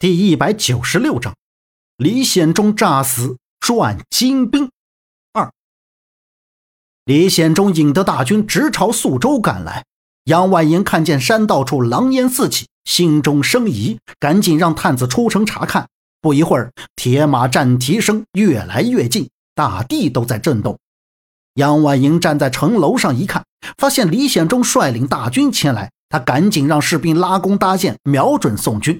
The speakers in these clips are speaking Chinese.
第一百九十六章，李显忠诈死赚金兵。二，李显忠引得大军直朝宿州赶来。杨万银看见山道处狼烟四起，心中生疑，赶紧让探子出城查看。不一会儿，铁马战蹄声越来越近，大地都在震动。杨万银站在城楼上一看，发现李显忠率领大军前来，他赶紧让士兵拉弓搭箭，瞄准宋军。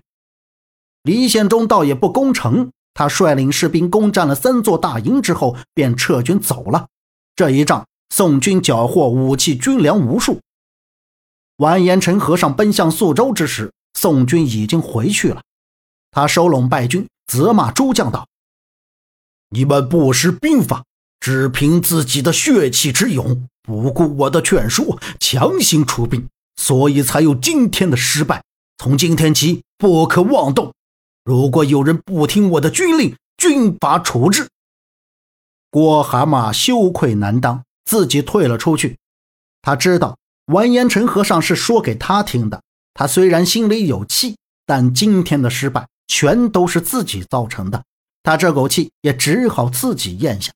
李显忠倒也不攻城，他率领士兵攻占了三座大营之后，便撤军走了。这一仗，宋军缴获武器军粮无数。完颜陈和尚奔向宿州之时，宋军已经回去了。他收拢败军，责骂诸将道：“你们不识兵法，只凭自己的血气之勇，不顾我的劝说，强行出兵，所以才有今天的失败。从今天起，不可妄动。”如果有人不听我的军令，军法处置。郭蛤蟆羞愧难当，自己退了出去。他知道完颜陈和尚是说给他听的。他虽然心里有气，但今天的失败全都是自己造成的，他这口气也只好自己咽下。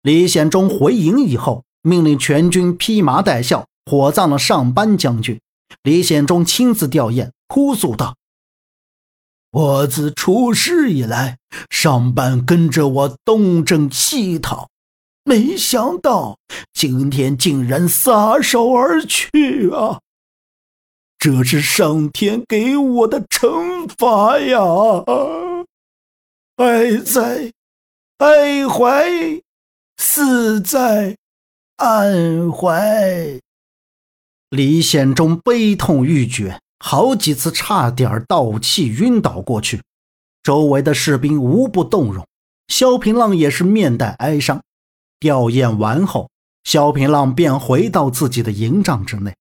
李显忠回营以后，命令全军披麻戴孝，火葬了上班将军。李显忠亲自吊唁，哭诉道。我自出师以来，上班跟着我东征西讨，没想到今天竟然撒手而去啊！这是上天给我的惩罚呀！哀哉，哀怀，死在安怀。李显忠悲痛欲绝。好几次差点倒气晕倒过去，周围的士兵无不动容。萧平浪也是面带哀伤。吊唁完后，萧平浪便回到自己的营帐之内。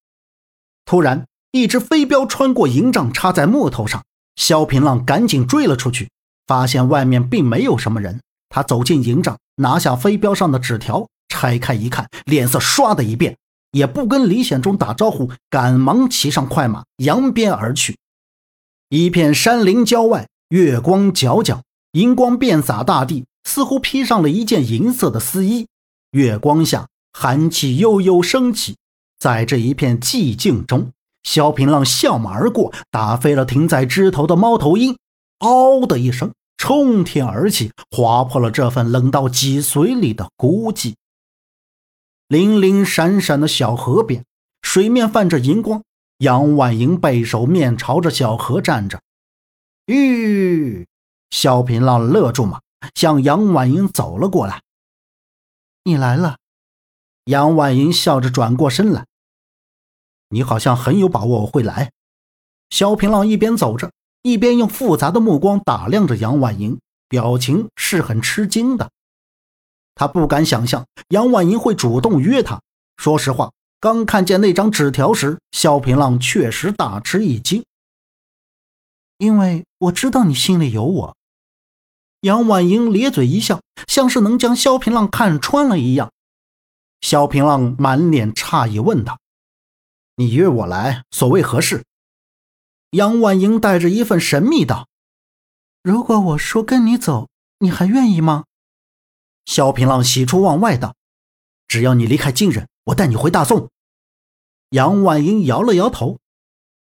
突然，一只飞镖穿过营帐，插在木头上。萧平浪赶紧追了出去，发现外面并没有什么人。他走进营帐，拿下飞镖上的纸条，拆开一看，脸色唰的一变。也不跟李显忠打招呼，赶忙骑上快马，扬鞭而去。一片山林郊外，月光皎皎，银光遍洒大地，似乎披上了一件银色的丝衣。月光下，寒气悠悠升起。在这一片寂静中，萧平浪笑马而过，打飞了停在枝头的猫头鹰，嗷的一声，冲天而起，划破了这份冷到脊髓里的孤寂。零零闪闪的小河边，水面泛着银光。杨婉莹背手面朝着小河站着。吁！萧平浪勒住马，向杨婉莹走了过来。你来了。杨婉莹笑着转过身来。你好像很有把握我会来。萧平浪一边走着，一边用复杂的目光打量着杨婉莹，表情是很吃惊的。他不敢想象杨婉莹会主动约他。说实话，刚看见那张纸条时，萧平浪确实大吃一惊。因为我知道你心里有我。杨婉莹咧嘴一笑，像是能将萧平浪看穿了一样。萧平浪满脸诧异问道：“你约我来，所谓何事？”杨婉莹带着一份神秘道：“如果我说跟你走，你还愿意吗？”萧平浪喜出望外道：“只要你离开金人，我带你回大宋。”杨婉莹摇了摇头：“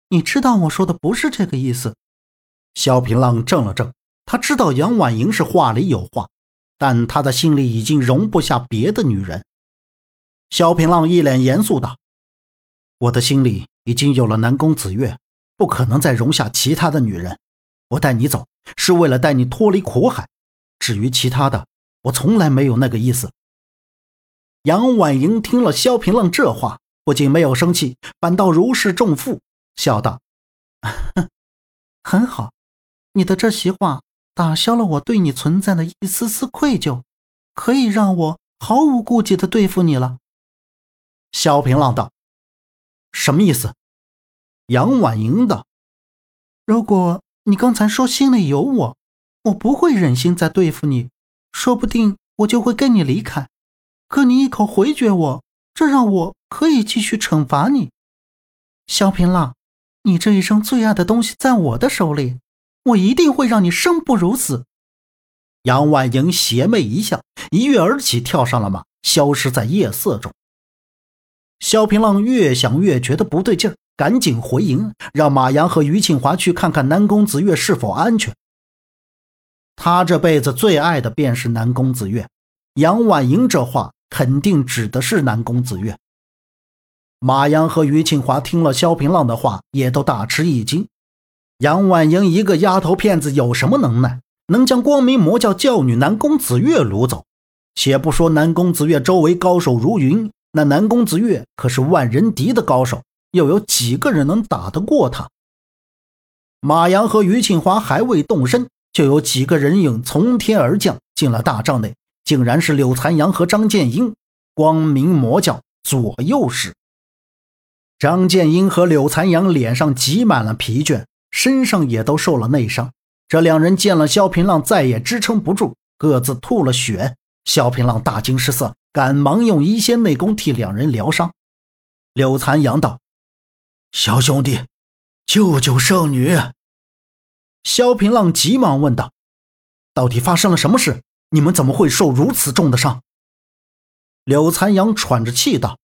你知道我说的不是这个意思。”萧平浪怔了怔，他知道杨婉莹是话里有话，但他的心里已经容不下别的女人。萧平浪一脸严肃道：“我的心里已经有了南宫子月，不可能再容下其他的女人。我带你走，是为了带你脱离苦海。至于其他的……”我从来没有那个意思。杨婉莹听了萧平浪这话，不仅没有生气，反倒如释重负，笑道：“很好，你的这席话打消了我对你存在的一丝丝愧疚，可以让我毫无顾忌的对付你了。”萧平浪道：“什么意思？”杨婉莹道：“如果你刚才说心里有我，我不会忍心再对付你。”说不定我就会跟你离开，可你一口回绝我，这让我可以继续惩罚你。萧平浪，你这一生最爱的东西在我的手里，我一定会让你生不如死。杨婉莹邪魅一笑，一跃而起，跳上了马，消失在夜色中。萧平浪越想越觉得不对劲儿，赶紧回营，让马阳和于庆华去看看南宫子月是否安全。他这辈子最爱的便是南宫子月，杨婉莹这话肯定指的是南宫子月。马阳和于庆华听了萧平浪的话，也都大吃一惊。杨婉莹一个丫头片子有什么能耐，能将光明魔教教女南宫子月掳走？且不说南宫子月周围高手如云。那南宫子月可是万人敌的高手，又有几个人能打得过他？马阳和于庆华还未动身，就有几个人影从天而降，进了大帐内，竟然是柳残阳和张剑英，光明魔教左右使。张剑英和柳残阳脸上挤满了疲倦，身上也都受了内伤。这两人见了萧平浪，再也支撑不住，各自吐了血。萧平浪大惊失色。赶忙用一仙内功替两人疗伤。柳残阳道：“小兄弟，救救圣女！”萧平浪急忙问道：“到底发生了什么事？你们怎么会受如此重的伤？”柳残阳喘着气道：“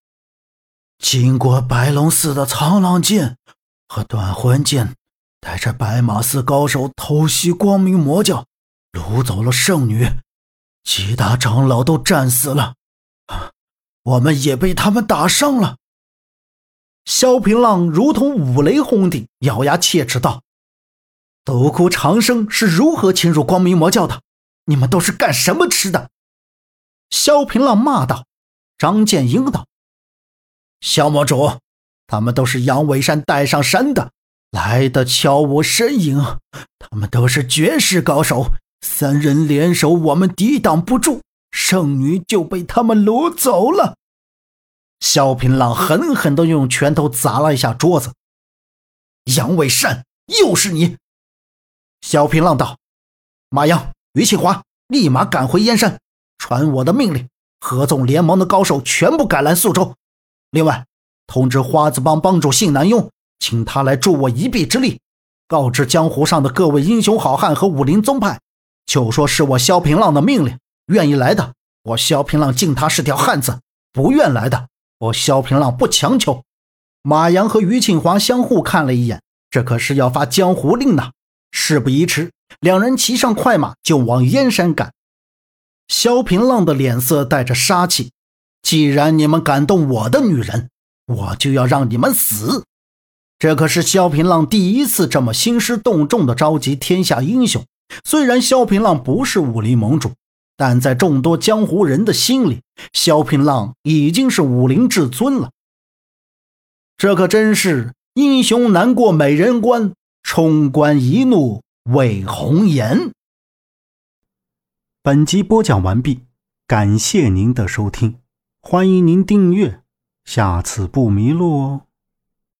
经过白龙寺的苍狼剑和断魂剑，带着白马寺高手偷袭光明魔教，掳走了圣女，几大长老都战死了。”我们也被他们打伤了。萧平浪如同五雷轰顶，咬牙切齿道：“独孤长生是如何侵入光明魔教的？你们都是干什么吃的？”萧平浪骂道：“张建英道，萧魔主，他们都是杨伟山带上山的，来的悄无声影。他们都是绝世高手，三人联手，我们抵挡不住。”圣女就被他们掳走了。萧平浪狠狠地用拳头砸了一下桌子。杨伟善，又是你！萧平浪道：“马阳、于庆华，立马赶回燕山，传我的命令，合纵联盟的高手全部赶来宿州。另外，通知花子帮帮主信南庸，请他来助我一臂之力。告知江湖上的各位英雄好汉和武林宗派，就说是我萧平浪的命令。”愿意来的，我萧平浪敬他是条汉子；不愿来的，我萧平浪不强求。马阳和于庆华相互看了一眼，这可是要发江湖令呢。事不宜迟，两人骑上快马就往燕山赶。萧平浪的脸色带着杀气：“既然你们敢动我的女人，我就要让你们死。”这可是萧平浪第一次这么兴师动众的召集天下英雄。虽然萧平浪不是武林盟主。但在众多江湖人的心里，萧平浪已经是武林至尊了。这可真是英雄难过美人关，冲冠一怒为红颜。本集播讲完毕，感谢您的收听，欢迎您订阅，下次不迷路哦。